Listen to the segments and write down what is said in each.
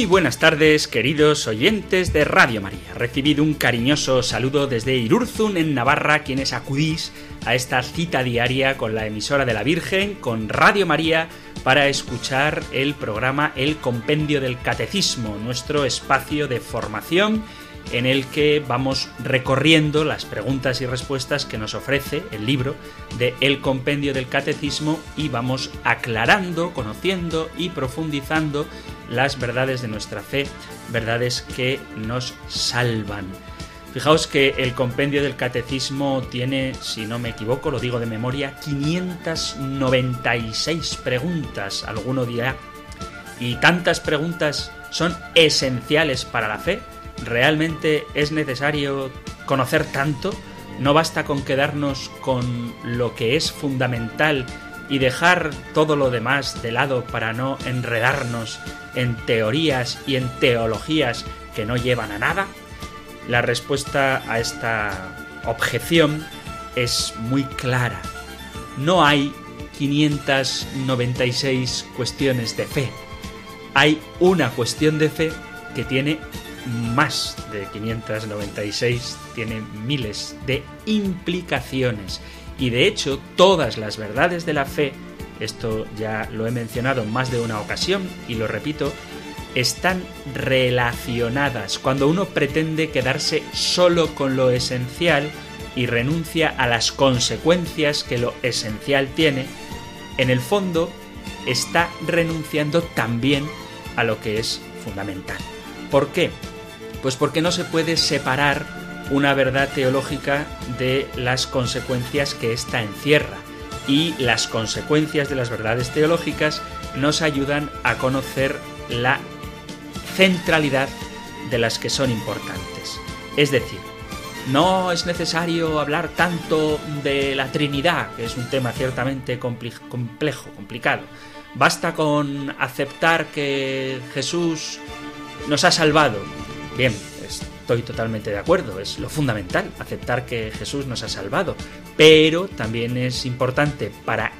Muy buenas tardes, queridos oyentes de Radio María. Recibido un cariñoso saludo desde Irurzun, en Navarra, quienes acudís a esta cita diaria con la emisora de la Virgen, con Radio María, para escuchar el programa El Compendio del Catecismo, nuestro espacio de formación en el que vamos recorriendo las preguntas y respuestas que nos ofrece el libro de El Compendio del Catecismo y vamos aclarando, conociendo y profundizando las verdades de nuestra fe, verdades que nos salvan. Fijaos que el compendio del catecismo tiene, si no me equivoco, lo digo de memoria, 596 preguntas, alguno dirá. Y tantas preguntas son esenciales para la fe ¿Realmente es necesario conocer tanto? ¿No basta con quedarnos con lo que es fundamental y dejar todo lo demás de lado para no enredarnos en teorías y en teologías que no llevan a nada? La respuesta a esta objeción es muy clara. No hay 596 cuestiones de fe. Hay una cuestión de fe que tiene más de 596, tiene miles de implicaciones. Y de hecho, todas las verdades de la fe, esto ya lo he mencionado en más de una ocasión y lo repito, están relacionadas. Cuando uno pretende quedarse solo con lo esencial y renuncia a las consecuencias que lo esencial tiene, en el fondo está renunciando también a lo que es fundamental. ¿Por qué? Pues porque no se puede separar una verdad teológica de las consecuencias que ésta encierra. Y las consecuencias de las verdades teológicas nos ayudan a conocer la centralidad de las que son importantes. Es decir, no es necesario hablar tanto de la Trinidad, que es un tema ciertamente complejo, complicado. Basta con aceptar que Jesús nos ha salvado Bien, estoy totalmente de acuerdo, es lo fundamental, aceptar que Jesús nos ha salvado, pero también es importante para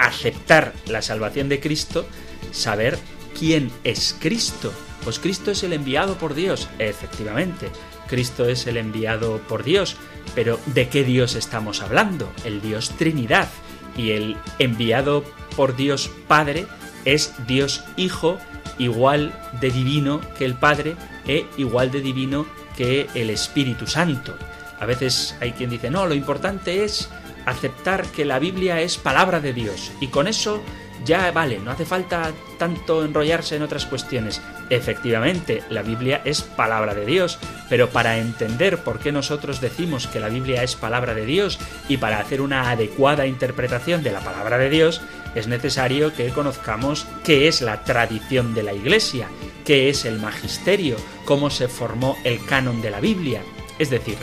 aceptar la salvación de Cristo saber quién es Cristo. Pues Cristo es el enviado por Dios, efectivamente, Cristo es el enviado por Dios, pero ¿de qué Dios estamos hablando? El Dios Trinidad y el enviado por Dios Padre es Dios Hijo igual de divino que el Padre e igual de divino que el Espíritu Santo. A veces hay quien dice, no, lo importante es aceptar que la Biblia es palabra de Dios y con eso ya vale, no hace falta tanto enrollarse en otras cuestiones. Efectivamente, la Biblia es palabra de Dios, pero para entender por qué nosotros decimos que la Biblia es palabra de Dios y para hacer una adecuada interpretación de la palabra de Dios, es necesario que conozcamos qué es la tradición de la Iglesia, qué es el magisterio, cómo se formó el canon de la Biblia. Es decir,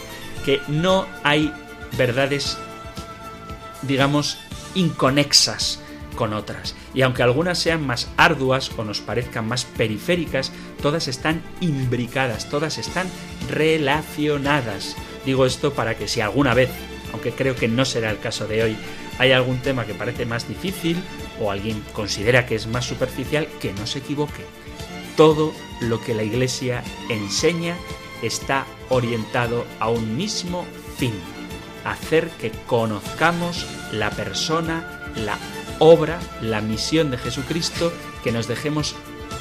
que no hay verdades, digamos, inconexas con otras. Y aunque algunas sean más arduas o nos parezcan más periféricas, todas están imbricadas, todas están relacionadas. Digo esto para que si alguna vez, aunque creo que no será el caso de hoy, hay algún tema que parece más difícil o alguien considera que es más superficial, que no se equivoque. Todo lo que la Iglesia enseña está orientado a un mismo fin, hacer que conozcamos la persona, la obra, la misión de Jesucristo, que nos dejemos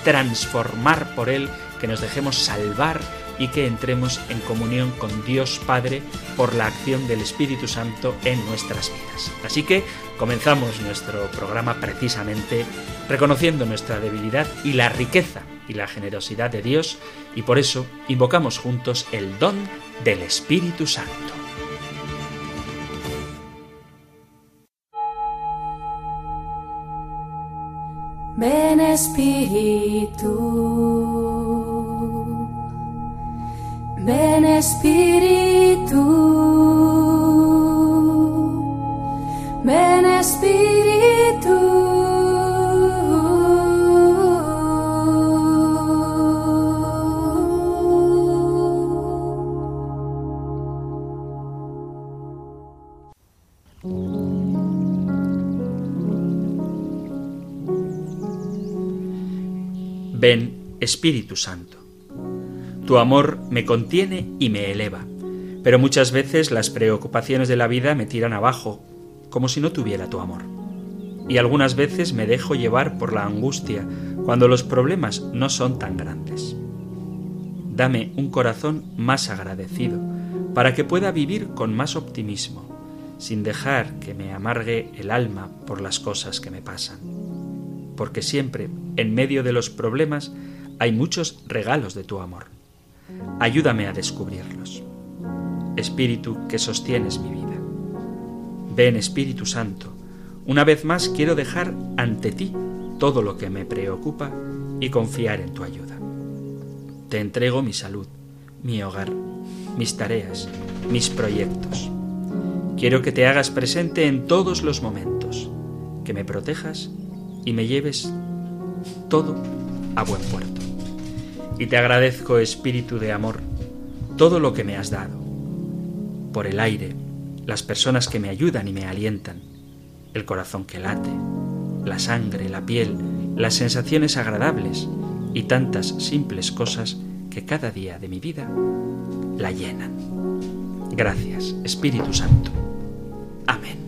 transformar por Él, que nos dejemos salvar y que entremos en comunión con Dios Padre por la acción del Espíritu Santo en nuestras vidas. Así que comenzamos nuestro programa precisamente reconociendo nuestra debilidad y la riqueza y la generosidad de Dios y por eso invocamos juntos el don del Espíritu Santo. Ven Espíritu, ven Espíritu, Ven, Espíritu Santo. Tu amor me contiene y me eleva, pero muchas veces las preocupaciones de la vida me tiran abajo, como si no tuviera tu amor. Y algunas veces me dejo llevar por la angustia cuando los problemas no son tan grandes. Dame un corazón más agradecido, para que pueda vivir con más optimismo, sin dejar que me amargue el alma por las cosas que me pasan. Porque siempre en medio de los problemas hay muchos regalos de tu amor. Ayúdame a descubrirlos. Espíritu que sostienes mi vida. Ven Espíritu Santo, una vez más quiero dejar ante ti todo lo que me preocupa y confiar en tu ayuda. Te entrego mi salud, mi hogar, mis tareas, mis proyectos. Quiero que te hagas presente en todos los momentos, que me protejas y me lleves todo a buen puerto. Y te agradezco, Espíritu de Amor, todo lo que me has dado, por el aire, las personas que me ayudan y me alientan, el corazón que late, la sangre, la piel, las sensaciones agradables y tantas simples cosas que cada día de mi vida la llenan. Gracias, Espíritu Santo. Amén.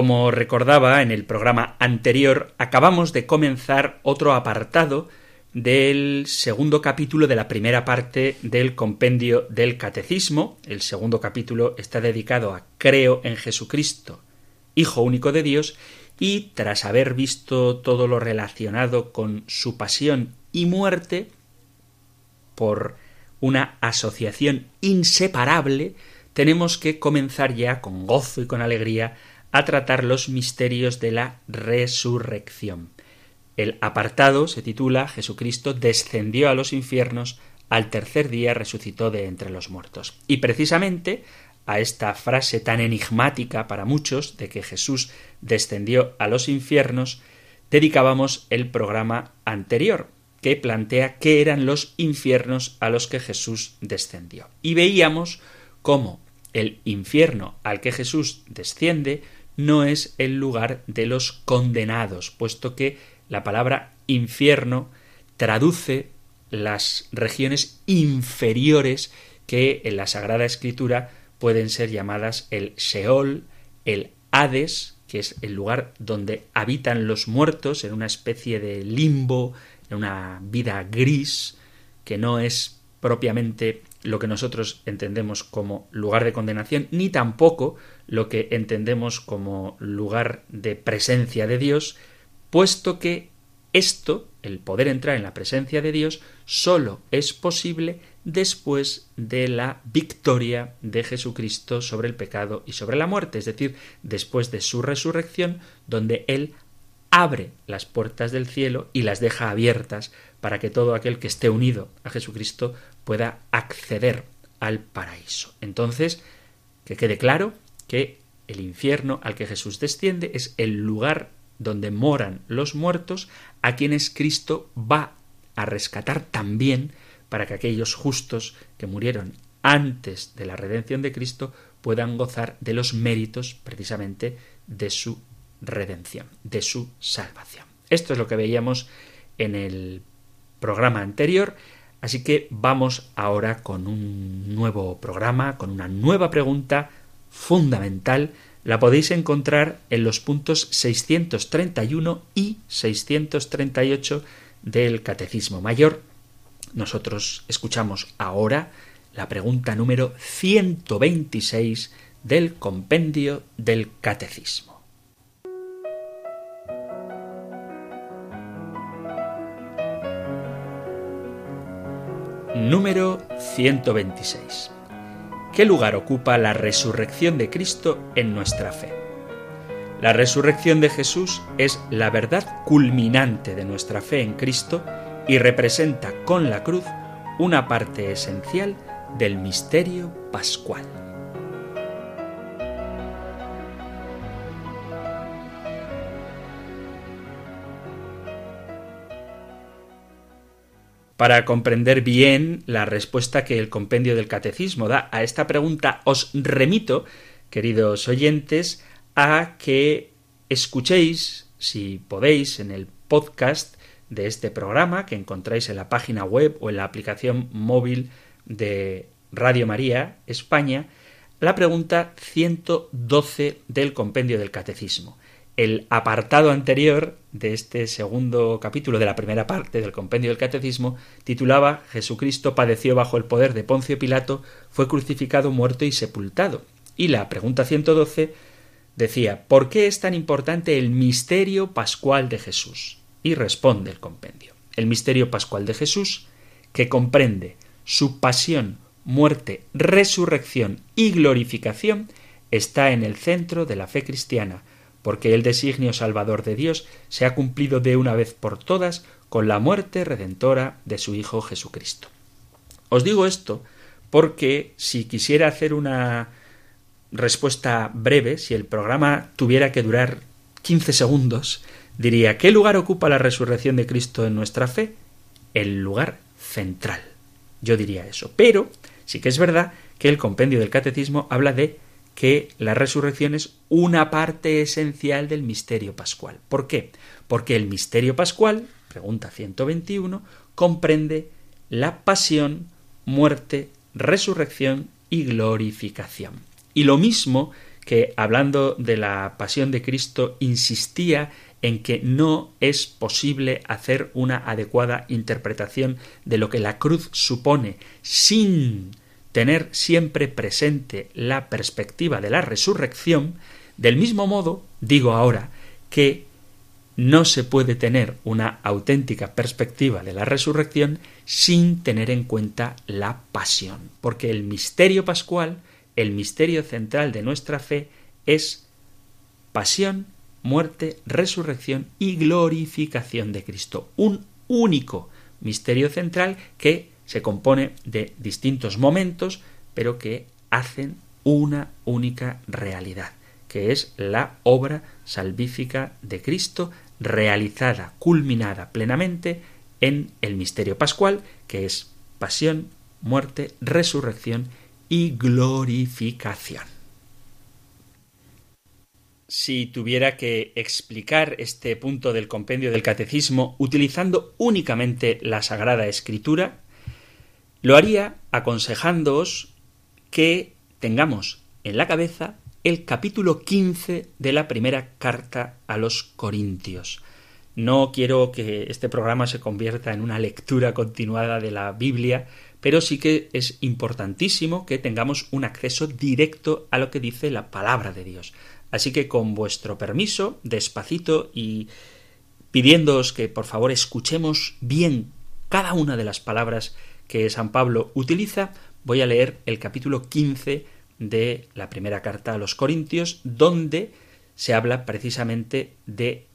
Como recordaba en el programa anterior, acabamos de comenzar otro apartado del segundo capítulo de la primera parte del compendio del Catecismo. El segundo capítulo está dedicado a Creo en Jesucristo, Hijo único de Dios, y tras haber visto todo lo relacionado con su pasión y muerte, por una asociación inseparable, tenemos que comenzar ya con gozo y con alegría a tratar los misterios de la resurrección. El apartado se titula Jesucristo descendió a los infiernos, al tercer día resucitó de entre los muertos. Y precisamente a esta frase tan enigmática para muchos de que Jesús descendió a los infiernos, dedicábamos el programa anterior, que plantea qué eran los infiernos a los que Jesús descendió. Y veíamos cómo el infierno al que Jesús desciende no es el lugar de los condenados, puesto que la palabra infierno traduce las regiones inferiores que en la Sagrada Escritura pueden ser llamadas el Sheol, el Hades, que es el lugar donde habitan los muertos, en una especie de limbo, en una vida gris, que no es propiamente lo que nosotros entendemos como lugar de condenación, ni tampoco lo que entendemos como lugar de presencia de Dios, puesto que esto, el poder entrar en la presencia de Dios, sólo es posible después de la victoria de Jesucristo sobre el pecado y sobre la muerte, es decir, después de su resurrección, donde Él abre las puertas del cielo y las deja abiertas para que todo aquel que esté unido a Jesucristo pueda acceder al paraíso. Entonces, que quede claro que el infierno al que Jesús desciende es el lugar donde moran los muertos, a quienes Cristo va a rescatar también para que aquellos justos que murieron antes de la redención de Cristo puedan gozar de los méritos precisamente de su redención, de su salvación. Esto es lo que veíamos en el programa anterior, así que vamos ahora con un nuevo programa, con una nueva pregunta fundamental. La podéis encontrar en los puntos 631 y 638 del Catecismo Mayor. Nosotros escuchamos ahora la pregunta número 126 del compendio del Catecismo. Número 126. ¿Qué lugar ocupa la resurrección de Cristo en nuestra fe? La resurrección de Jesús es la verdad culminante de nuestra fe en Cristo y representa con la cruz una parte esencial del misterio pascual. Para comprender bien la respuesta que el compendio del catecismo da a esta pregunta, os remito, queridos oyentes, a que escuchéis, si podéis, en el podcast de este programa que encontráis en la página web o en la aplicación móvil de Radio María España, la pregunta 112 del compendio del Catecismo. El apartado anterior de este segundo capítulo de la primera parte del compendio del Catecismo titulaba Jesucristo padeció bajo el poder de Poncio Pilato, fue crucificado, muerto y sepultado. Y la pregunta 112 decía, ¿por qué es tan importante el misterio pascual de Jesús? Y responde el compendio. El misterio pascual de Jesús, que comprende su pasión, muerte, resurrección y glorificación, está en el centro de la fe cristiana, porque el designio salvador de Dios se ha cumplido de una vez por todas con la muerte redentora de su Hijo Jesucristo. Os digo esto porque si quisiera hacer una respuesta breve, si el programa tuviera que durar 15 segundos, diría ¿qué lugar ocupa la resurrección de Cristo en nuestra fe? El lugar central. Yo diría eso. Pero sí que es verdad que el compendio del catecismo habla de que la resurrección es una parte esencial del misterio pascual. ¿Por qué? Porque el misterio pascual, pregunta 121, comprende la pasión, muerte, resurrección y glorificación. Y lo mismo que hablando de la pasión de Cristo insistía en que no es posible hacer una adecuada interpretación de lo que la cruz supone sin tener siempre presente la perspectiva de la resurrección, del mismo modo digo ahora que no se puede tener una auténtica perspectiva de la resurrección sin tener en cuenta la pasión, porque el misterio pascual, el misterio central de nuestra fe, es pasión, muerte, resurrección y glorificación de Cristo. Un único misterio central que se compone de distintos momentos, pero que hacen una única realidad, que es la obra salvífica de Cristo realizada, culminada plenamente en el misterio pascual, que es pasión, muerte, resurrección y glorificación. Si tuviera que explicar este punto del compendio del catecismo utilizando únicamente la Sagrada Escritura, lo haría aconsejándoos que tengamos en la cabeza el capítulo 15 de la primera carta a los Corintios. No quiero que este programa se convierta en una lectura continuada de la Biblia, pero sí que es importantísimo que tengamos un acceso directo a lo que dice la palabra de Dios. Así que con vuestro permiso, despacito y pidiéndoos que por favor escuchemos bien cada una de las palabras que San Pablo utiliza, voy a leer el capítulo 15 de la primera carta a los Corintios, donde se habla precisamente de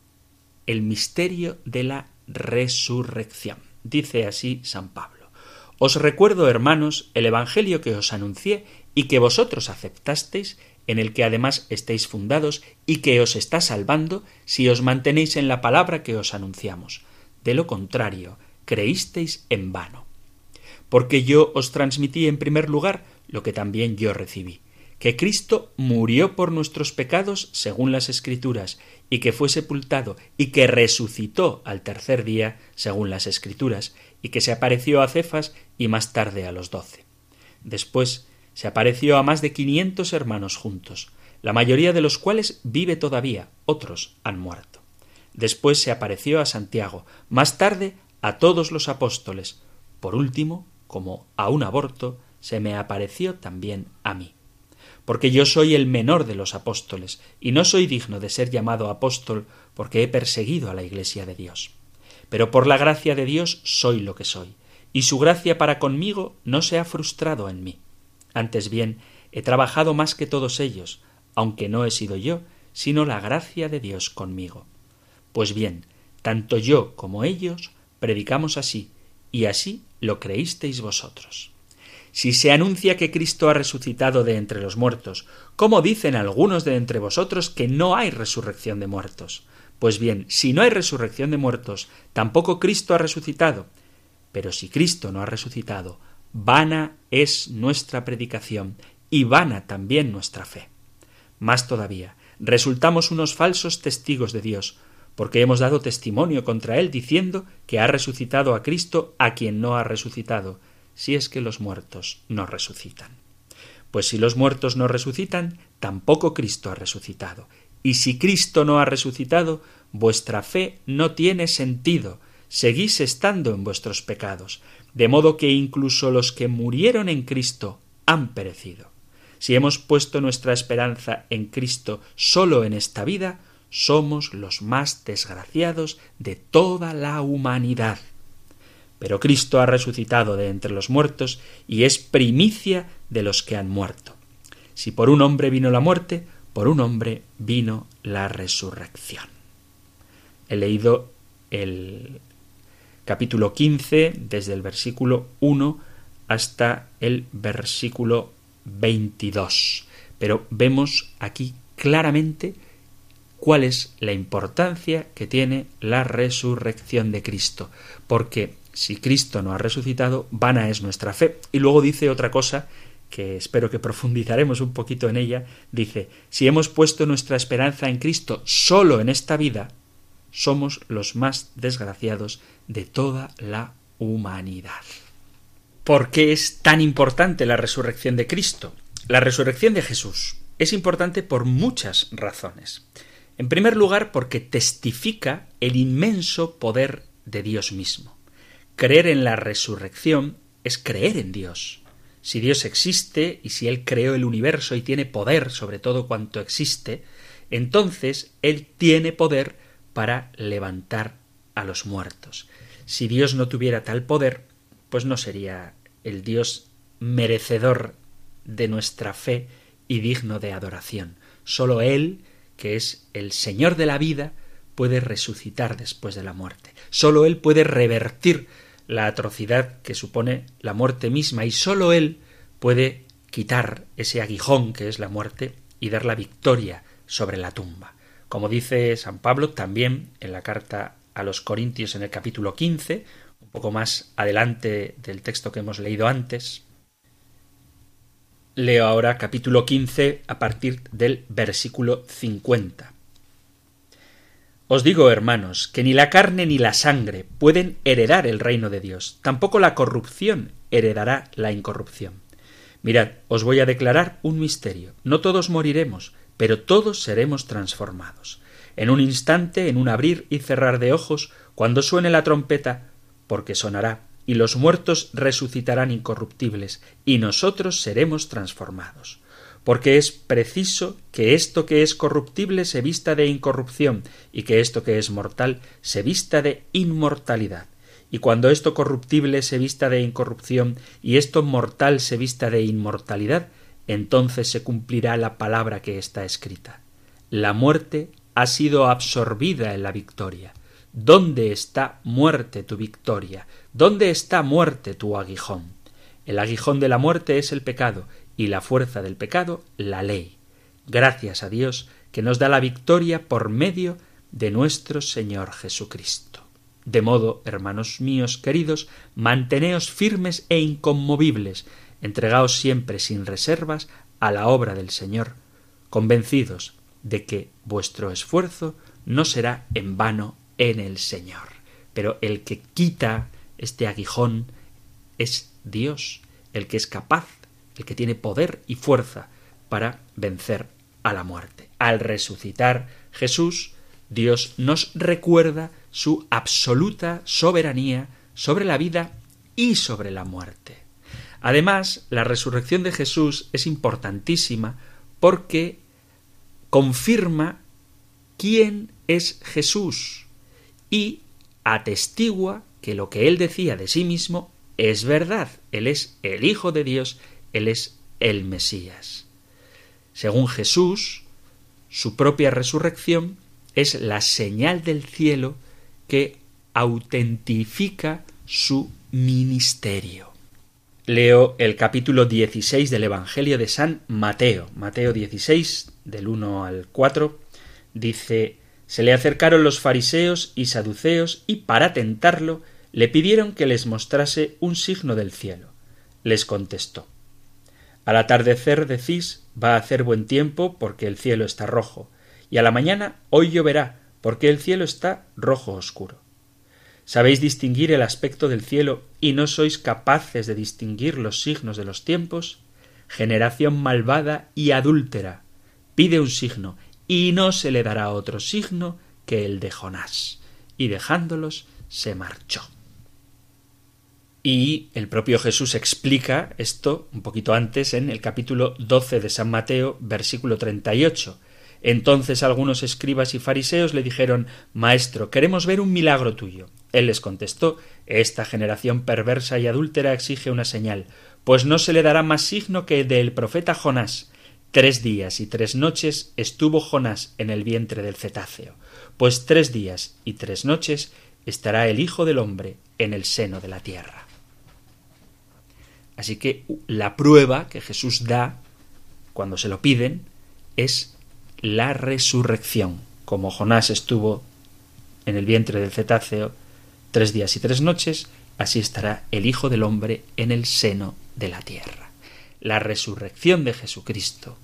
el misterio de la resurrección. Dice así San Pablo: Os recuerdo, hermanos, el evangelio que os anuncié y que vosotros aceptasteis, en el que además estéis fundados y que os está salvando si os mantenéis en la palabra que os anunciamos. De lo contrario, creísteis en vano porque yo os transmití en primer lugar lo que también yo recibí, que Cristo murió por nuestros pecados según las Escrituras, y que fue sepultado, y que resucitó al tercer día según las Escrituras, y que se apareció a Cefas y más tarde a los doce. Después se apareció a más de quinientos hermanos juntos, la mayoría de los cuales vive todavía, otros han muerto. Después se apareció a Santiago, más tarde a todos los apóstoles, por último como a un aborto, se me apareció también a mí. Porque yo soy el menor de los apóstoles, y no soy digno de ser llamado apóstol porque he perseguido a la Iglesia de Dios. Pero por la gracia de Dios soy lo que soy, y su gracia para conmigo no se ha frustrado en mí. Antes bien, he trabajado más que todos ellos, aunque no he sido yo, sino la gracia de Dios conmigo. Pues bien, tanto yo como ellos predicamos así, y así lo creísteis vosotros. Si se anuncia que Cristo ha resucitado de entre los muertos, ¿cómo dicen algunos de entre vosotros que no hay resurrección de muertos? Pues bien, si no hay resurrección de muertos, tampoco Cristo ha resucitado. Pero si Cristo no ha resucitado, vana es nuestra predicación y vana también nuestra fe. Más todavía, resultamos unos falsos testigos de Dios, porque hemos dado testimonio contra Él diciendo que ha resucitado a Cristo a quien no ha resucitado, si es que los muertos no resucitan. Pues si los muertos no resucitan, tampoco Cristo ha resucitado. Y si Cristo no ha resucitado, vuestra fe no tiene sentido, seguís estando en vuestros pecados, de modo que incluso los que murieron en Cristo han perecido. Si hemos puesto nuestra esperanza en Cristo sólo en esta vida, somos los más desgraciados de toda la humanidad. Pero Cristo ha resucitado de entre los muertos y es primicia de los que han muerto. Si por un hombre vino la muerte, por un hombre vino la resurrección. He leído el capítulo 15 desde el versículo 1 hasta el versículo 22. Pero vemos aquí claramente cuál es la importancia que tiene la resurrección de Cristo, porque si Cristo no ha resucitado, vana es nuestra fe. Y luego dice otra cosa que espero que profundizaremos un poquito en ella, dice, si hemos puesto nuestra esperanza en Cristo solo en esta vida, somos los más desgraciados de toda la humanidad. ¿Por qué es tan importante la resurrección de Cristo? La resurrección de Jesús es importante por muchas razones. En primer lugar, porque testifica el inmenso poder de Dios mismo. Creer en la resurrección es creer en Dios. Si Dios existe y si Él creó el universo y tiene poder sobre todo cuanto existe, entonces Él tiene poder para levantar a los muertos. Si Dios no tuviera tal poder, pues no sería el Dios merecedor de nuestra fe y digno de adoración. Solo Él, que es el Señor de la vida, puede resucitar después de la muerte. Solo Él puede revertir la atrocidad que supone la muerte misma y sólo Él puede quitar ese aguijón que es la muerte y dar la victoria sobre la tumba. Como dice San Pablo también en la carta a los Corintios en el capítulo 15, un poco más adelante del texto que hemos leído antes. Leo ahora capítulo 15 a partir del versículo 50. Os digo, hermanos, que ni la carne ni la sangre pueden heredar el reino de Dios, tampoco la corrupción heredará la incorrupción. Mirad, os voy a declarar un misterio. No todos moriremos, pero todos seremos transformados. En un instante, en un abrir y cerrar de ojos, cuando suene la trompeta, porque sonará, y los muertos resucitarán incorruptibles, y nosotros seremos transformados porque es preciso que esto que es corruptible se vista de incorrupción y que esto que es mortal se vista de inmortalidad. Y cuando esto corruptible se vista de incorrupción y esto mortal se vista de inmortalidad, entonces se cumplirá la palabra que está escrita. La muerte ha sido absorbida en la victoria. ¿Dónde está muerte tu victoria? ¿Dónde está muerte tu aguijón? El aguijón de la muerte es el pecado, y la fuerza del pecado, la ley. Gracias a Dios que nos da la victoria por medio de nuestro Señor Jesucristo. De modo, hermanos míos queridos, manteneos firmes e inconmovibles, entregaos siempre sin reservas a la obra del Señor, convencidos de que vuestro esfuerzo no será en vano en el Señor. Pero el que quita este aguijón es Dios, el que es capaz el que tiene poder y fuerza para vencer a la muerte. Al resucitar Jesús, Dios nos recuerda su absoluta soberanía sobre la vida y sobre la muerte. Además, la resurrección de Jesús es importantísima porque confirma quién es Jesús y atestigua que lo que él decía de sí mismo es verdad. Él es el Hijo de Dios, él es el Mesías. Según Jesús, su propia resurrección es la señal del cielo que autentifica su ministerio. Leo el capítulo 16 del Evangelio de San Mateo. Mateo 16, del 1 al 4, dice Se le acercaron los fariseos y saduceos y para tentarlo le pidieron que les mostrase un signo del cielo. Les contestó Al atardecer decís va a hacer buen tiempo porque el cielo está rojo, y a la mañana hoy lloverá porque el cielo está rojo oscuro. ¿Sabéis distinguir el aspecto del cielo y no sois capaces de distinguir los signos de los tiempos? Generación malvada y adúltera. Pide un signo, y no se le dará otro signo que el de Jonás. Y dejándolos, se marchó. Y el propio Jesús explica esto un poquito antes en el capítulo 12 de San Mateo, versículo 38. Entonces algunos escribas y fariseos le dijeron Maestro, queremos ver un milagro tuyo. Él les contestó Esta generación perversa y adúltera exige una señal, pues no se le dará más signo que el del profeta Jonás. Tres días y tres noches estuvo Jonás en el vientre del cetáceo, pues tres días y tres noches estará el Hijo del hombre en el seno de la tierra. Así que la prueba que Jesús da cuando se lo piden es la resurrección. Como Jonás estuvo en el vientre del cetáceo tres días y tres noches, así estará el Hijo del Hombre en el seno de la tierra. La resurrección de Jesucristo,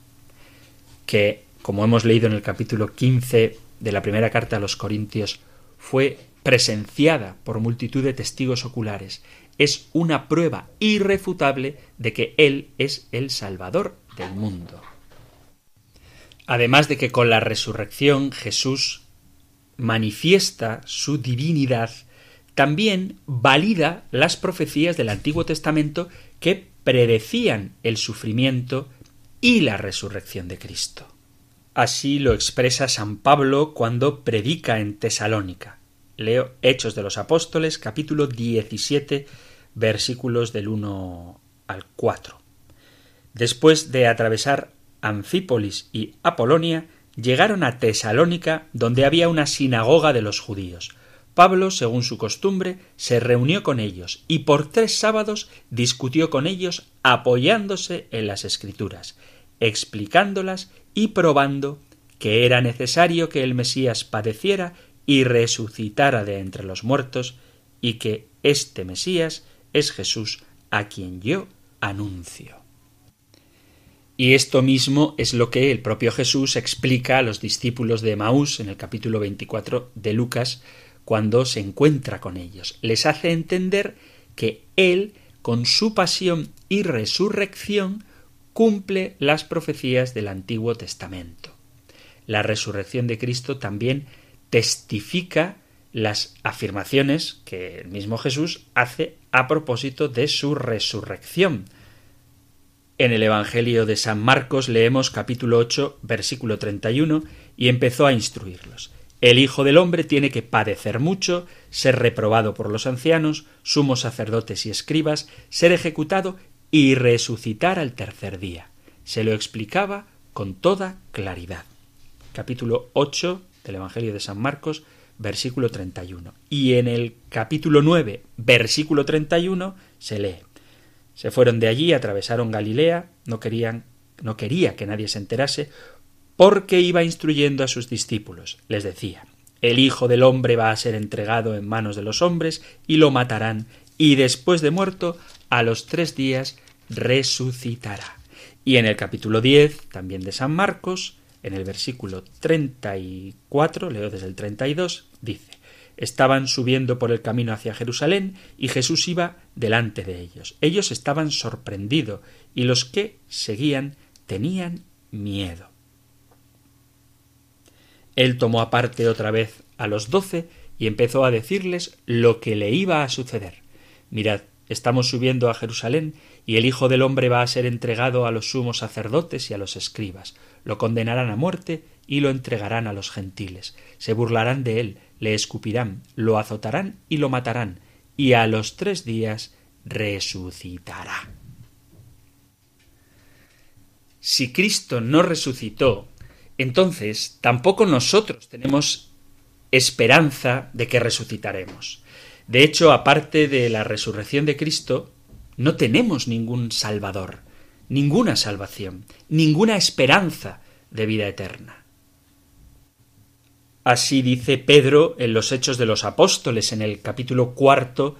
que, como hemos leído en el capítulo 15 de la primera carta a los Corintios, fue presenciada por multitud de testigos oculares, es una prueba irrefutable de que Él es el Salvador del mundo. Además de que con la resurrección Jesús manifiesta su divinidad, también valida las profecías del Antiguo Testamento que predecían el sufrimiento y la resurrección de Cristo. Así lo expresa San Pablo cuando predica en Tesalónica. Leo Hechos de los Apóstoles, capítulo 17, versículos del 1 al 4. Después de atravesar Anfípolis y Apolonia, llegaron a Tesalónica, donde había una sinagoga de los judíos. Pablo, según su costumbre, se reunió con ellos y por tres sábados discutió con ellos apoyándose en las escrituras, explicándolas y probando que era necesario que el Mesías padeciera y resucitara de entre los muertos, y que este Mesías es Jesús a quien yo anuncio. Y esto mismo es lo que el propio Jesús explica a los discípulos de Maús en el capítulo 24 de Lucas, cuando se encuentra con ellos. Les hace entender que Él, con su pasión y resurrección, cumple las profecías del Antiguo Testamento. La resurrección de Cristo también testifica las afirmaciones que el mismo Jesús hace a propósito de su resurrección. En el Evangelio de San Marcos leemos capítulo 8, versículo 31, y empezó a instruirlos. El Hijo del Hombre tiene que padecer mucho, ser reprobado por los ancianos, sumos sacerdotes y escribas, ser ejecutado y resucitar al tercer día. Se lo explicaba con toda claridad. Capítulo 8 del Evangelio de San Marcos, versículo 31. Y en el capítulo 9, versículo 31, se lee se fueron de allí, atravesaron Galilea, no querían, no quería que nadie se enterase, porque iba instruyendo a sus discípulos. Les decía, el Hijo del hombre va a ser entregado en manos de los hombres y lo matarán, y después de muerto, a los tres días resucitará. Y en el capítulo 10, también de San Marcos, en el versículo 34, leo desde el 32, dice, Estaban subiendo por el camino hacia Jerusalén y Jesús iba delante de ellos. Ellos estaban sorprendidos y los que seguían tenían miedo. Él tomó aparte otra vez a los doce y empezó a decirles lo que le iba a suceder. Mirad, estamos subiendo a Jerusalén y el Hijo del hombre va a ser entregado a los sumos sacerdotes y a los escribas. Lo condenarán a muerte y lo entregarán a los gentiles. Se burlarán de él, le escupirán, lo azotarán y lo matarán, y a los tres días resucitará. Si Cristo no resucitó, entonces tampoco nosotros tenemos esperanza de que resucitaremos. De hecho, aparte de la resurrección de Cristo, no tenemos ningún Salvador, ninguna salvación, ninguna esperanza de vida eterna. Así dice Pedro en los Hechos de los Apóstoles, en el capítulo cuarto,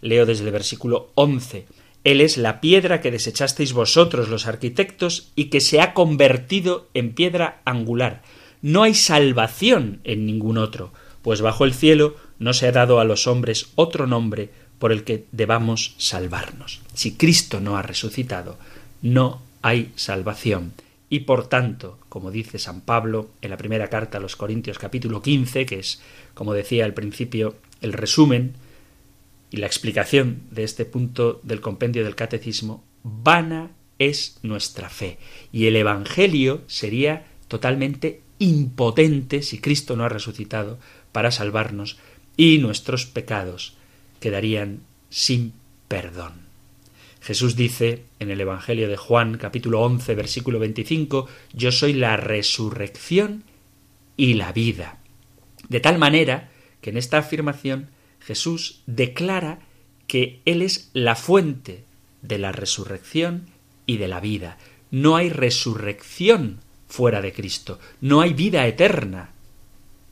leo desde el versículo once. Él es la piedra que desechasteis vosotros los arquitectos y que se ha convertido en piedra angular. No hay salvación en ningún otro, pues bajo el cielo no se ha dado a los hombres otro nombre por el que debamos salvarnos. Si Cristo no ha resucitado, no hay salvación. Y por tanto, como dice San Pablo en la primera carta a los Corintios capítulo 15, que es, como decía al principio, el resumen y la explicación de este punto del compendio del catecismo, vana es nuestra fe. Y el Evangelio sería totalmente impotente si Cristo no ha resucitado para salvarnos y nuestros pecados quedarían sin perdón. Jesús dice en el Evangelio de Juan capítulo 11 versículo 25, Yo soy la resurrección y la vida. De tal manera que en esta afirmación Jesús declara que Él es la fuente de la resurrección y de la vida. No hay resurrección fuera de Cristo, no hay vida eterna.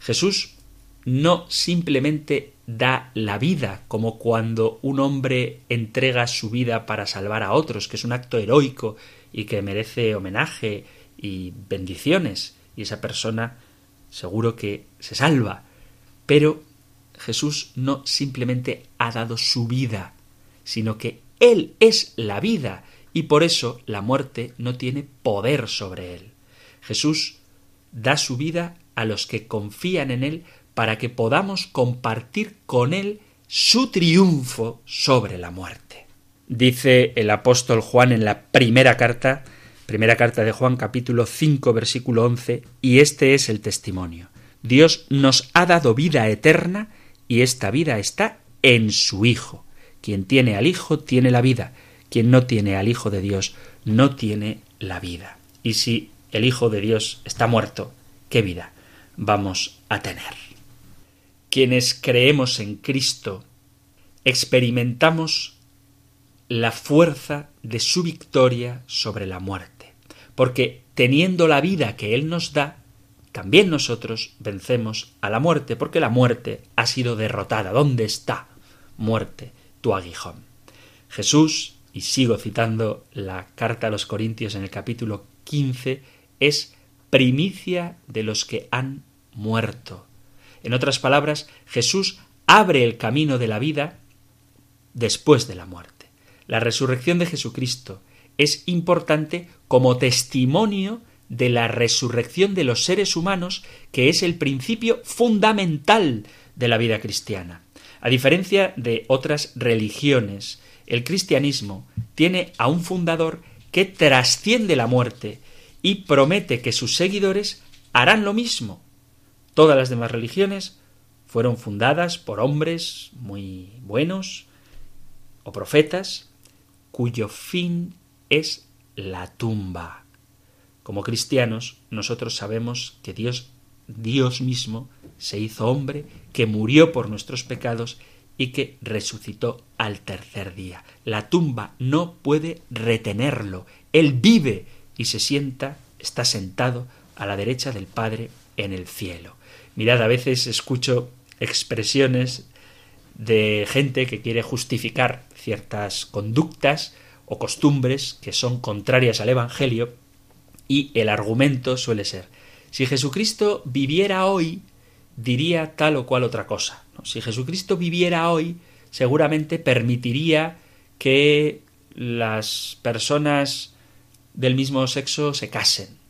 Jesús no simplemente da la vida, como cuando un hombre entrega su vida para salvar a otros, que es un acto heroico y que merece homenaje y bendiciones, y esa persona seguro que se salva. Pero Jesús no simplemente ha dado su vida, sino que Él es la vida, y por eso la muerte no tiene poder sobre Él. Jesús da su vida a los que confían en Él para que podamos compartir con Él su triunfo sobre la muerte. Dice el apóstol Juan en la primera carta, primera carta de Juan capítulo 5 versículo 11, y este es el testimonio. Dios nos ha dado vida eterna y esta vida está en su Hijo. Quien tiene al Hijo tiene la vida, quien no tiene al Hijo de Dios no tiene la vida. Y si el Hijo de Dios está muerto, ¿qué vida vamos a tener? Quienes creemos en Cristo, experimentamos la fuerza de su victoria sobre la muerte, porque teniendo la vida que Él nos da, también nosotros vencemos a la muerte, porque la muerte ha sido derrotada. ¿Dónde está, muerte, tu aguijón? Jesús, y sigo citando la carta a los Corintios en el capítulo 15, es primicia de los que han muerto. En otras palabras, Jesús abre el camino de la vida después de la muerte. La resurrección de Jesucristo es importante como testimonio de la resurrección de los seres humanos, que es el principio fundamental de la vida cristiana. A diferencia de otras religiones, el cristianismo tiene a un fundador que trasciende la muerte y promete que sus seguidores harán lo mismo, Todas las demás religiones fueron fundadas por hombres muy buenos o profetas cuyo fin es la tumba. Como cristianos, nosotros sabemos que Dios, Dios mismo, se hizo hombre, que murió por nuestros pecados y que resucitó al tercer día. La tumba no puede retenerlo. Él vive y se sienta, está sentado a la derecha del Padre en el cielo. Mirad, a veces escucho expresiones de gente que quiere justificar ciertas conductas o costumbres que son contrarias al Evangelio y el argumento suele ser si Jesucristo viviera hoy diría tal o cual otra cosa. Si Jesucristo viviera hoy seguramente permitiría que las personas del mismo sexo se casen.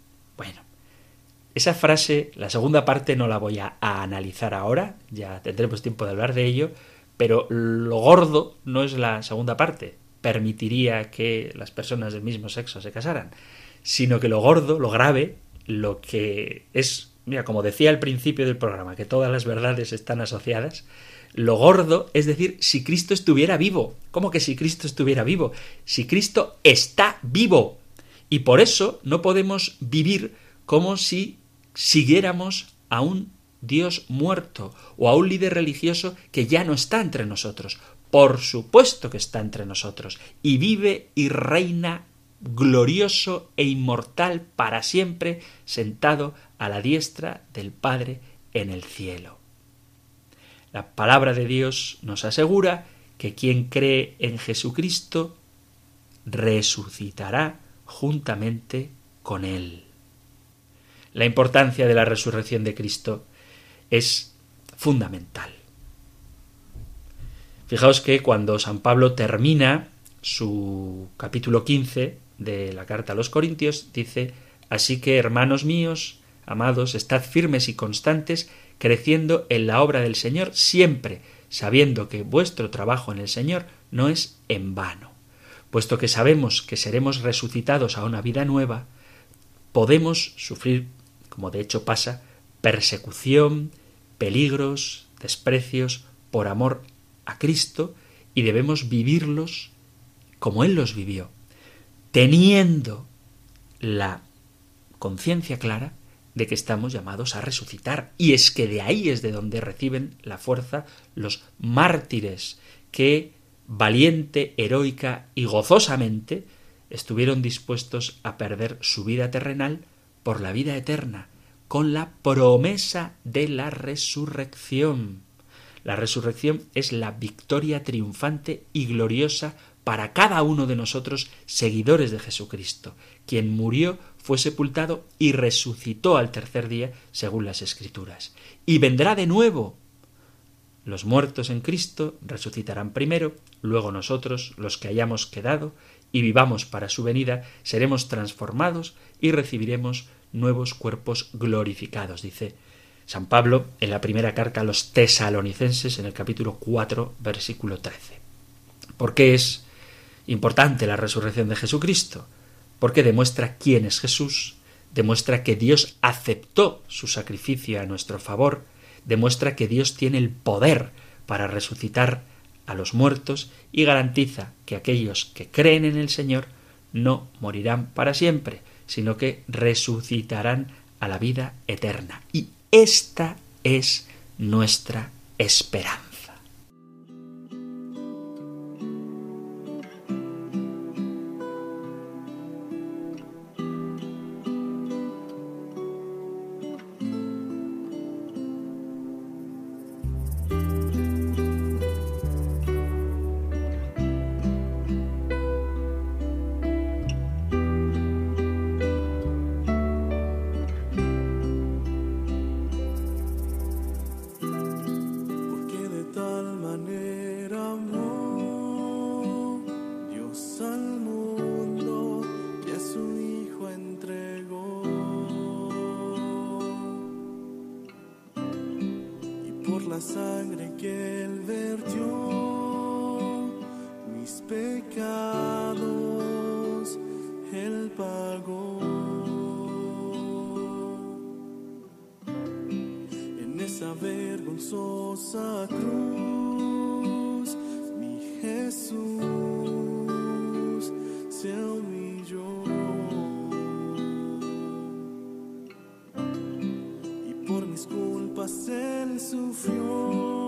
Esa frase, la segunda parte no la voy a, analizar ahora, ya tendremos tiempo de hablar de ello, pero lo gordo no es la segunda parte, permitiría que las personas del mismo sexo se casaran, sino que lo gordo, lo grave, lo que es, mira, como decía al principio del programa, que todas las verdades están asociadas, lo gordo es decir, si Cristo estuviera vivo. ¿Cómo que si Cristo estuviera vivo? Si Cristo está vivo. Y por eso no podemos vivir como si siguiéramos a un Dios muerto o a un líder religioso que ya no está entre nosotros. Por supuesto que está entre nosotros y vive y reina glorioso e inmortal para siempre sentado a la diestra del Padre en el cielo. La palabra de Dios nos asegura que quien cree en Jesucristo resucitará juntamente con Él. La importancia de la resurrección de Cristo es fundamental. Fijaos que cuando San Pablo termina su capítulo 15 de la carta a los Corintios, dice, Así que, hermanos míos, amados, estad firmes y constantes, creciendo en la obra del Señor siempre, sabiendo que vuestro trabajo en el Señor no es en vano. Puesto que sabemos que seremos resucitados a una vida nueva, podemos sufrir, como de hecho pasa, persecución, peligros, desprecios, por amor a Cristo, y debemos vivirlos como Él los vivió, teniendo la conciencia clara de que estamos llamados a resucitar. Y es que de ahí es de donde reciben la fuerza los mártires que valiente, heroica y gozosamente estuvieron dispuestos a perder su vida terrenal por la vida eterna, con la promesa de la resurrección. La resurrección es la victoria triunfante y gloriosa para cada uno de nosotros, seguidores de Jesucristo, quien murió, fue sepultado y resucitó al tercer día, según las Escrituras. Y vendrá de nuevo. Los muertos en Cristo resucitarán primero, luego nosotros, los que hayamos quedado, y vivamos para su venida, seremos transformados y recibiremos nuevos cuerpos glorificados, dice San Pablo en la primera carta a los tesalonicenses en el capítulo 4, versículo 13. ¿Por qué es importante la resurrección de Jesucristo? Porque demuestra quién es Jesús, demuestra que Dios aceptó su sacrificio a nuestro favor, demuestra que Dios tiene el poder para resucitar a los muertos y garantiza que aquellos que creen en el Señor no morirán para siempre, sino que resucitarán a la vida eterna. Y esta es nuestra esperanza. Asel sufrió.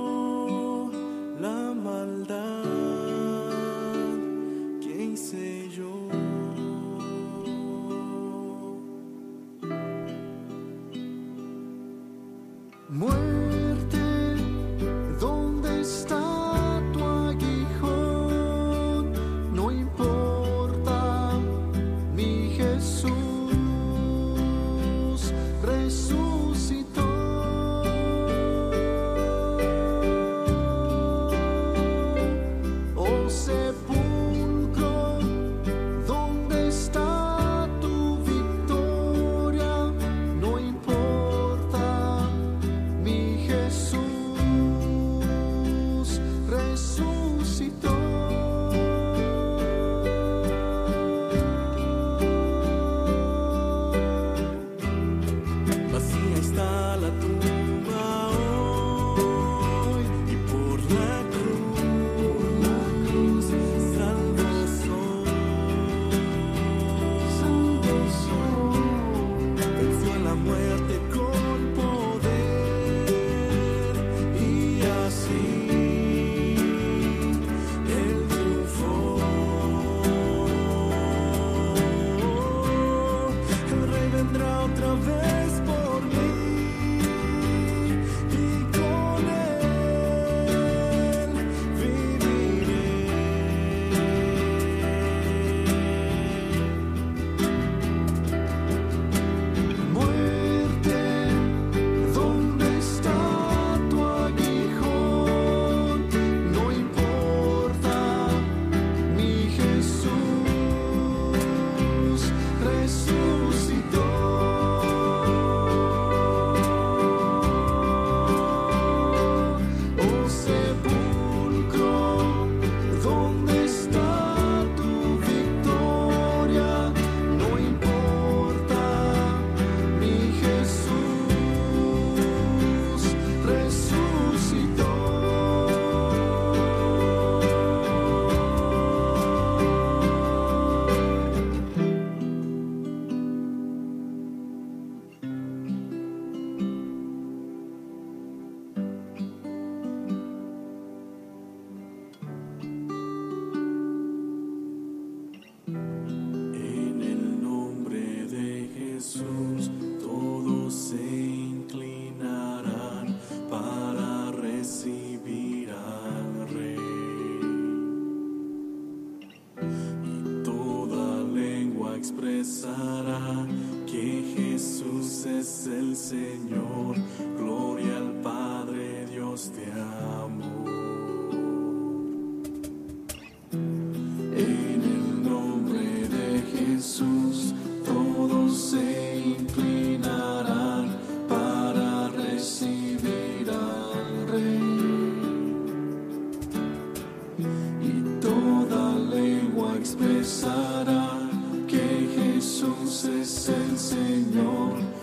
Es el Señor.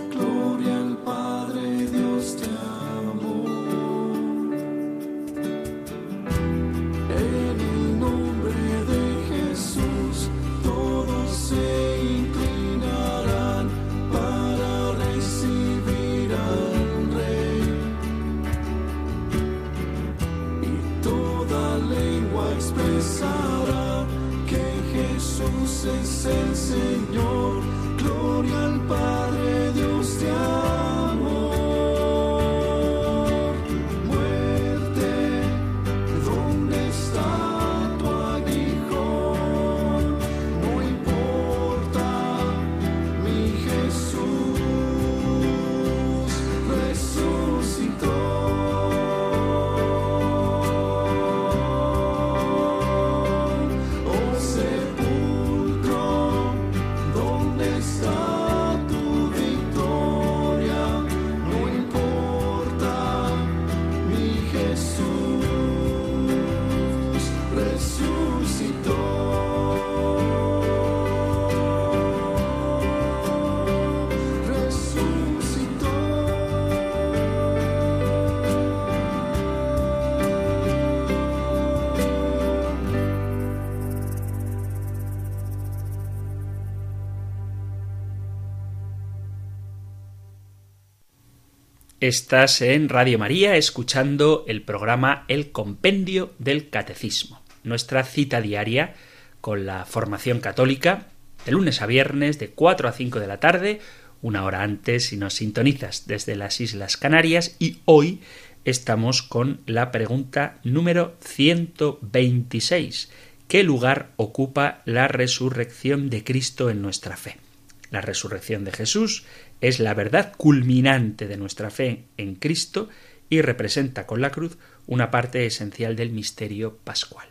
Estás en Radio María escuchando el programa El Compendio del Catecismo, nuestra cita diaria con la formación católica, de lunes a viernes de 4 a 5 de la tarde, una hora antes si nos sintonizas desde las Islas Canarias y hoy estamos con la pregunta número 126. ¿Qué lugar ocupa la resurrección de Cristo en nuestra fe? La resurrección de Jesús es la verdad culminante de nuestra fe en Cristo y representa con la cruz una parte esencial del misterio pascual.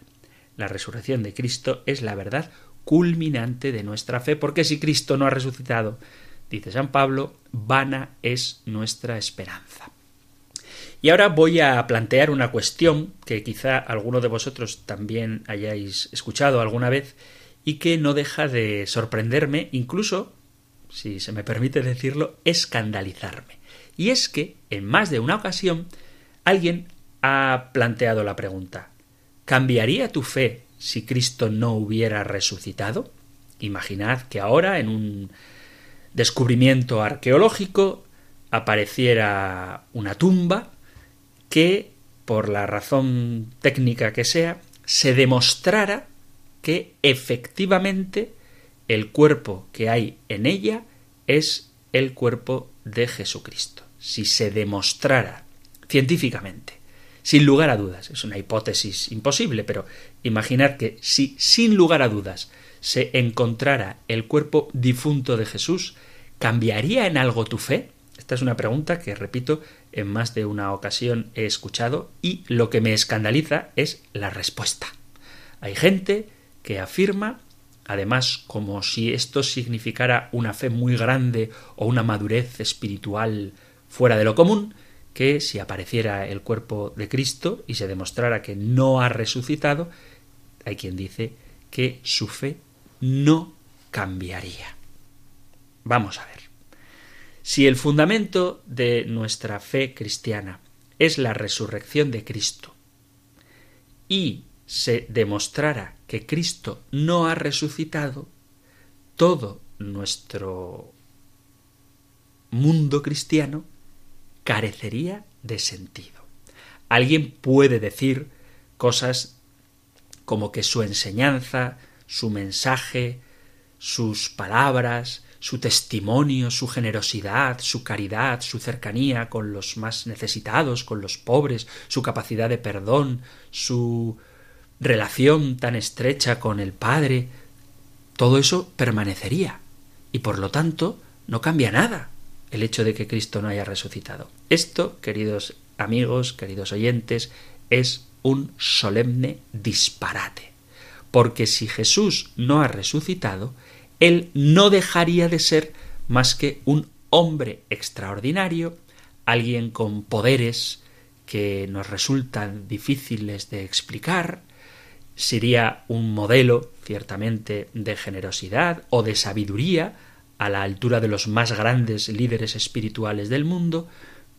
La resurrección de Cristo es la verdad culminante de nuestra fe, porque si Cristo no ha resucitado, dice San Pablo, vana es nuestra esperanza. Y ahora voy a plantear una cuestión que quizá alguno de vosotros también hayáis escuchado alguna vez y que no deja de sorprenderme, incluso, si se me permite decirlo, escandalizarme. Y es que, en más de una ocasión, alguien ha planteado la pregunta ¿Cambiaría tu fe si Cristo no hubiera resucitado? Imaginad que ahora, en un descubrimiento arqueológico, apareciera una tumba que, por la razón técnica que sea, se demostrara que efectivamente el cuerpo que hay en ella es el cuerpo de Jesucristo. Si se demostrara científicamente, sin lugar a dudas, es una hipótesis imposible, pero imaginad que si sin lugar a dudas se encontrara el cuerpo difunto de Jesús, ¿cambiaría en algo tu fe? Esta es una pregunta que, repito, en más de una ocasión he escuchado y lo que me escandaliza es la respuesta. Hay gente que afirma, además como si esto significara una fe muy grande o una madurez espiritual fuera de lo común, que si apareciera el cuerpo de Cristo y se demostrara que no ha resucitado, hay quien dice que su fe no cambiaría. Vamos a ver. Si el fundamento de nuestra fe cristiana es la resurrección de Cristo y se demostrara que Cristo no ha resucitado, todo nuestro mundo cristiano carecería de sentido. Alguien puede decir cosas como que su enseñanza, su mensaje, sus palabras, su testimonio, su generosidad, su caridad, su cercanía con los más necesitados, con los pobres, su capacidad de perdón, su relación tan estrecha con el Padre, todo eso permanecería y por lo tanto no cambia nada. el hecho de que Cristo no haya resucitado. Esto, queridos amigos, queridos oyentes, es un solemne disparate. Porque si Jesús no ha resucitado, Él no dejaría de ser más que un hombre extraordinario, alguien con poderes que nos resultan difíciles de explicar, sería un modelo, ciertamente, de generosidad o de sabiduría, a la altura de los más grandes líderes espirituales del mundo,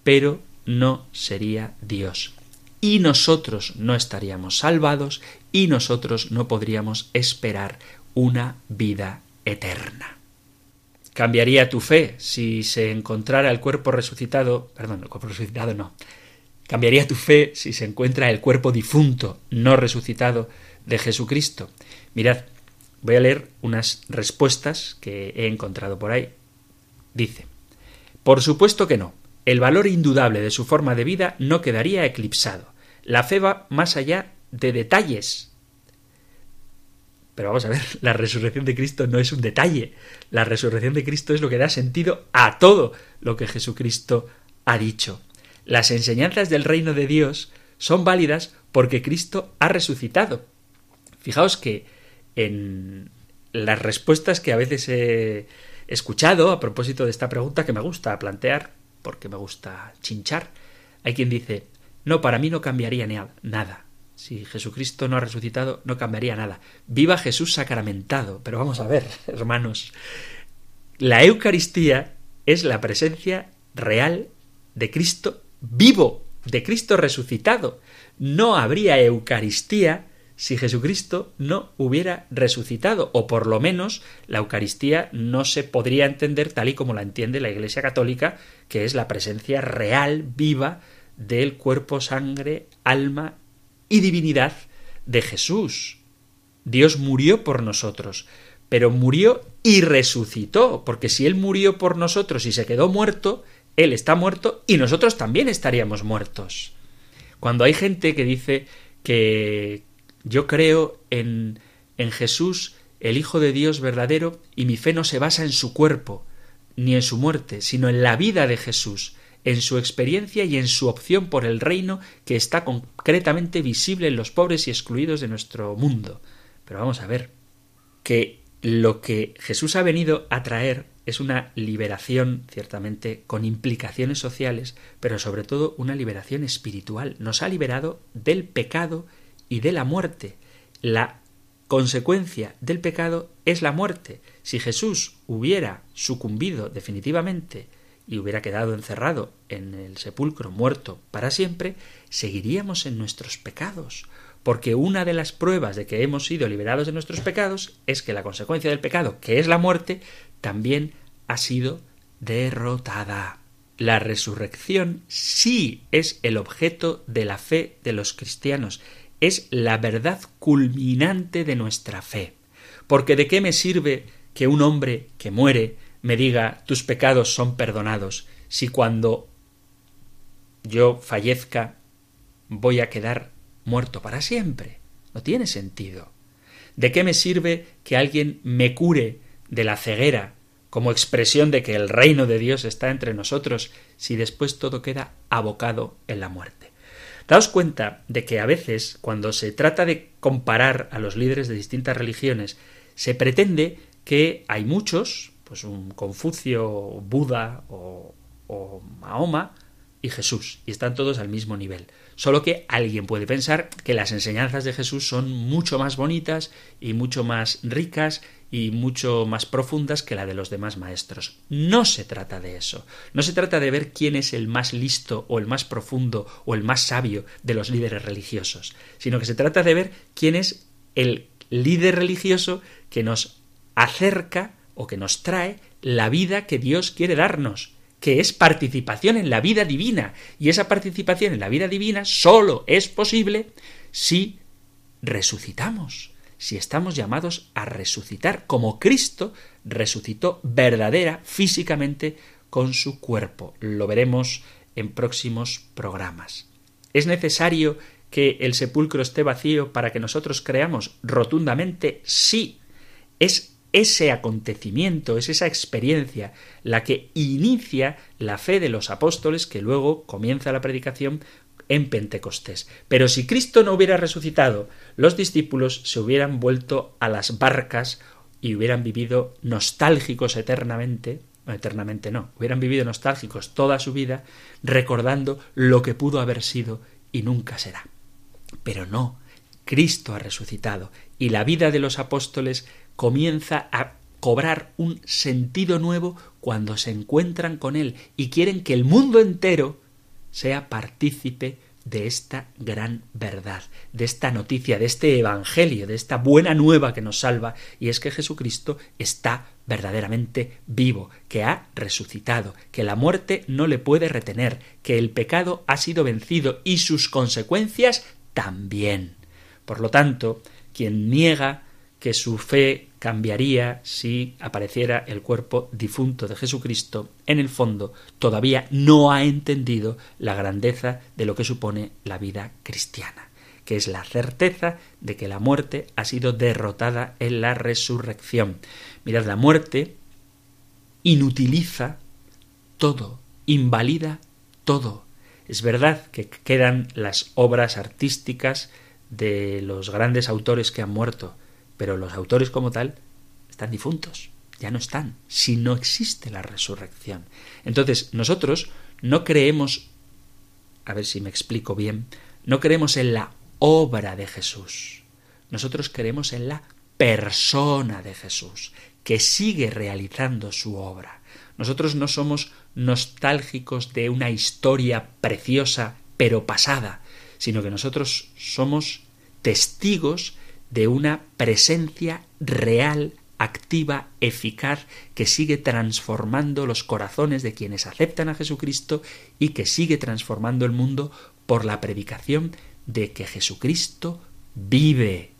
pero no sería Dios. Y nosotros no estaríamos salvados y nosotros no podríamos esperar una vida eterna. ¿Cambiaría tu fe si se encontrara el cuerpo resucitado? Perdón, el cuerpo resucitado no. ¿Cambiaría tu fe si se encuentra el cuerpo difunto, no resucitado, de Jesucristo? Mirad, voy a leer unas respuestas que he encontrado por ahí. Dice, por supuesto que no. El valor indudable de su forma de vida no quedaría eclipsado. La fe va más allá de detalles. Pero vamos a ver, la resurrección de Cristo no es un detalle. La resurrección de Cristo es lo que da sentido a todo lo que Jesucristo ha dicho. Las enseñanzas del reino de Dios son válidas porque Cristo ha resucitado. Fijaos que en las respuestas que a veces he escuchado a propósito de esta pregunta que me gusta plantear, porque me gusta chinchar, hay quien dice, no, para mí no cambiaría nada. Si Jesucristo no ha resucitado, no cambiaría nada. Viva Jesús sacramentado. Pero vamos a ver, hermanos, la Eucaristía es la presencia real de Cristo vivo, de Cristo resucitado. No habría Eucaristía si Jesucristo no hubiera resucitado, o por lo menos la Eucaristía no se podría entender tal y como la entiende la Iglesia Católica, que es la presencia real, viva, del cuerpo, sangre, alma y divinidad de Jesús. Dios murió por nosotros, pero murió y resucitó, porque si Él murió por nosotros y se quedó muerto, Él está muerto y nosotros también estaríamos muertos. Cuando hay gente que dice que, yo creo en, en Jesús, el Hijo de Dios verdadero, y mi fe no se basa en su cuerpo, ni en su muerte, sino en la vida de Jesús, en su experiencia y en su opción por el reino que está concretamente visible en los pobres y excluidos de nuestro mundo. Pero vamos a ver, que lo que Jesús ha venido a traer es una liberación, ciertamente, con implicaciones sociales, pero sobre todo una liberación espiritual. Nos ha liberado del pecado y de la muerte. La consecuencia del pecado es la muerte. Si Jesús hubiera sucumbido definitivamente y hubiera quedado encerrado en el sepulcro muerto para siempre, seguiríamos en nuestros pecados, porque una de las pruebas de que hemos sido liberados de nuestros pecados es que la consecuencia del pecado, que es la muerte, también ha sido derrotada. La resurrección sí es el objeto de la fe de los cristianos es la verdad culminante de nuestra fe. Porque de qué me sirve que un hombre que muere me diga tus pecados son perdonados si cuando yo fallezca voy a quedar muerto para siempre. No tiene sentido. ¿De qué me sirve que alguien me cure de la ceguera como expresión de que el reino de Dios está entre nosotros si después todo queda abocado en la muerte? Daos cuenta de que a veces, cuando se trata de comparar a los líderes de distintas religiones, se pretende que hay muchos, pues un Confucio, Buda o, o Mahoma y Jesús, y están todos al mismo nivel. Solo que alguien puede pensar que las enseñanzas de Jesús son mucho más bonitas y mucho más ricas y mucho más profundas que la de los demás maestros. No se trata de eso. No se trata de ver quién es el más listo o el más profundo o el más sabio de los líderes religiosos, sino que se trata de ver quién es el líder religioso que nos acerca o que nos trae la vida que Dios quiere darnos, que es participación en la vida divina. Y esa participación en la vida divina sólo es posible si resucitamos si estamos llamados a resucitar como Cristo resucitó verdadera físicamente con su cuerpo. Lo veremos en próximos programas. ¿Es necesario que el sepulcro esté vacío para que nosotros creamos? Rotundamente sí. Es ese acontecimiento, es esa experiencia la que inicia la fe de los apóstoles que luego comienza la predicación en Pentecostés. Pero si Cristo no hubiera resucitado, los discípulos se hubieran vuelto a las barcas y hubieran vivido nostálgicos eternamente, eternamente no, hubieran vivido nostálgicos toda su vida recordando lo que pudo haber sido y nunca será. Pero no, Cristo ha resucitado y la vida de los apóstoles comienza a cobrar un sentido nuevo cuando se encuentran con Él y quieren que el mundo entero sea partícipe de esta gran verdad, de esta noticia, de este Evangelio, de esta buena nueva que nos salva, y es que Jesucristo está verdaderamente vivo, que ha resucitado, que la muerte no le puede retener, que el pecado ha sido vencido y sus consecuencias también. Por lo tanto, quien niega que su fe cambiaría si apareciera el cuerpo difunto de Jesucristo, en el fondo todavía no ha entendido la grandeza de lo que supone la vida cristiana, que es la certeza de que la muerte ha sido derrotada en la resurrección. Mirad, la muerte inutiliza todo, invalida todo. Es verdad que quedan las obras artísticas de los grandes autores que han muerto, pero los autores como tal están difuntos, ya no están, si no existe la resurrección. Entonces, nosotros no creemos, a ver si me explico bien, no creemos en la obra de Jesús, nosotros creemos en la persona de Jesús, que sigue realizando su obra. Nosotros no somos nostálgicos de una historia preciosa pero pasada, sino que nosotros somos testigos de una presencia real, activa, eficaz, que sigue transformando los corazones de quienes aceptan a Jesucristo y que sigue transformando el mundo por la predicación de que Jesucristo vive.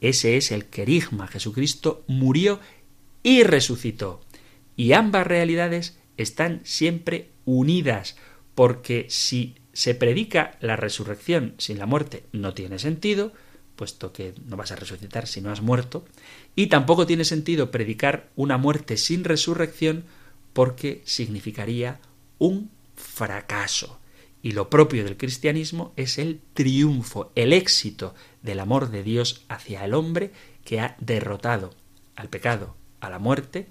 Ese es el querigma. Jesucristo murió y resucitó. Y ambas realidades están siempre unidas, porque si se predica la resurrección sin la muerte no tiene sentido, puesto que no vas a resucitar si no has muerto, y tampoco tiene sentido predicar una muerte sin resurrección porque significaría un fracaso. Y lo propio del cristianismo es el triunfo, el éxito del amor de Dios hacia el hombre que ha derrotado al pecado, a la muerte,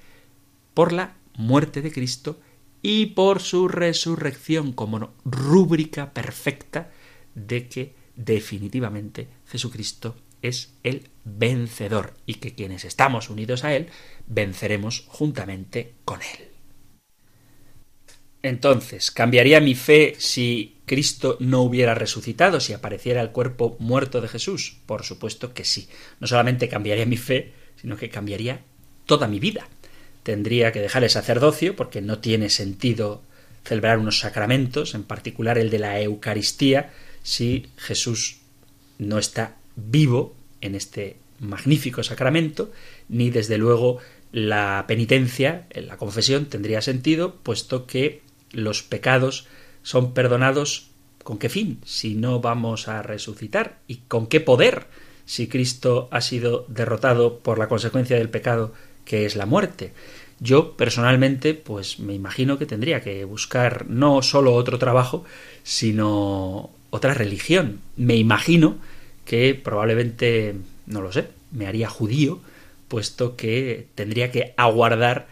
por la muerte de Cristo y por su resurrección como rúbrica perfecta de que definitivamente Jesucristo es el vencedor y que quienes estamos unidos a Él venceremos juntamente con Él. Entonces, ¿cambiaría mi fe si Cristo no hubiera resucitado, si apareciera el cuerpo muerto de Jesús? Por supuesto que sí. No solamente cambiaría mi fe, sino que cambiaría toda mi vida. Tendría que dejar el sacerdocio porque no tiene sentido celebrar unos sacramentos, en particular el de la Eucaristía, si Jesús no está vivo en este magnífico sacramento, ni desde luego la penitencia, la confesión tendría sentido, puesto que los pecados son perdonados con qué fin, si no vamos a resucitar, y con qué poder, si Cristo ha sido derrotado por la consecuencia del pecado que es la muerte. Yo personalmente, pues me imagino que tendría que buscar no solo otro trabajo, sino otra religión. Me imagino que probablemente, no lo sé, me haría judío, puesto que tendría que aguardar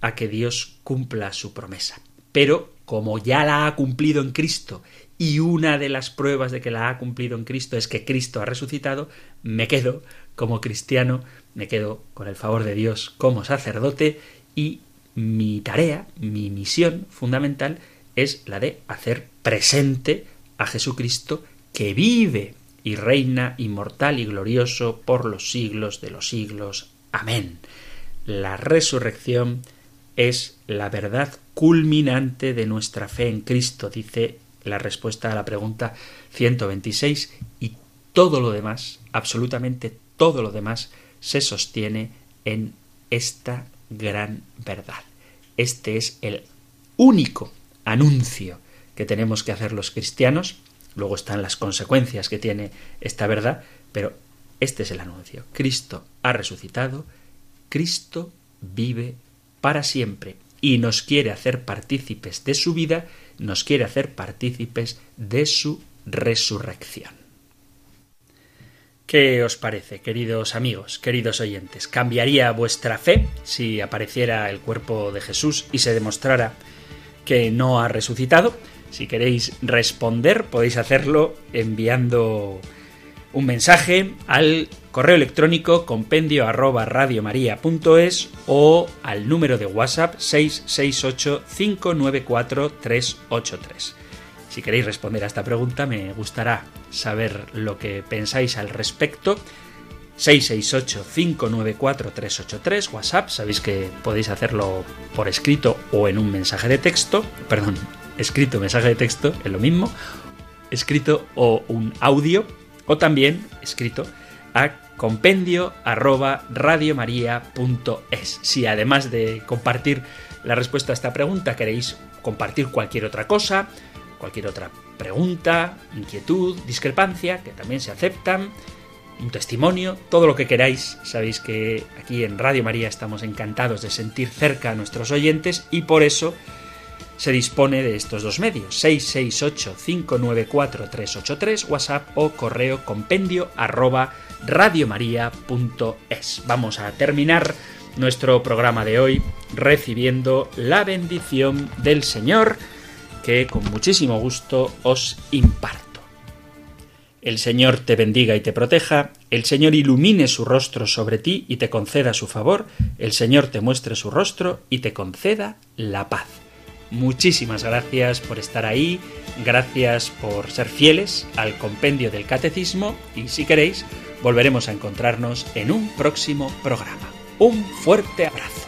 a que Dios cumpla su promesa. Pero como ya la ha cumplido en Cristo y una de las pruebas de que la ha cumplido en Cristo es que Cristo ha resucitado, me quedo como cristiano, me quedo con el favor de Dios como sacerdote y mi tarea, mi misión fundamental es la de hacer presente a Jesucristo que vive y reina inmortal y glorioso por los siglos de los siglos. Amén. La resurrección es la verdad culminante de nuestra fe en Cristo, dice la respuesta a la pregunta 126, y todo lo demás, absolutamente todo lo demás, se sostiene en esta gran verdad. Este es el único anuncio que tenemos que hacer los cristianos. Luego están las consecuencias que tiene esta verdad, pero este es el anuncio. Cristo ha resucitado Cristo vive para siempre y nos quiere hacer partícipes de su vida, nos quiere hacer partícipes de su resurrección. ¿Qué os parece, queridos amigos, queridos oyentes? ¿Cambiaría vuestra fe si apareciera el cuerpo de Jesús y se demostrara que no ha resucitado? Si queréis responder, podéis hacerlo enviando un mensaje al correo electrónico compendio arroba radiomaria.es o al número de WhatsApp 668 594 383. Si queréis responder a esta pregunta, me gustará saber lo que pensáis al respecto. 668-594-383, WhatsApp, sabéis que podéis hacerlo por escrito o en un mensaje de texto, perdón, escrito, mensaje de texto, es lo mismo, escrito o un audio, o también escrito a compendio arroba radiomaria.es. Si además de compartir la respuesta a esta pregunta queréis compartir cualquier otra cosa, cualquier otra pregunta, inquietud, discrepancia, que también se aceptan, un testimonio, todo lo que queráis. Sabéis que aquí en Radio María estamos encantados de sentir cerca a nuestros oyentes y por eso se dispone de estos dos medios, 668-594-383, WhatsApp o correo compendio arroba radiomaria.es. Vamos a terminar nuestro programa de hoy recibiendo la bendición del Señor que con muchísimo gusto os imparto. El Señor te bendiga y te proteja, el Señor ilumine su rostro sobre ti y te conceda su favor, el Señor te muestre su rostro y te conceda la paz. Muchísimas gracias por estar ahí, gracias por ser fieles al compendio del catecismo y si queréis, volveremos a encontrarnos en un próximo programa. Un fuerte abrazo.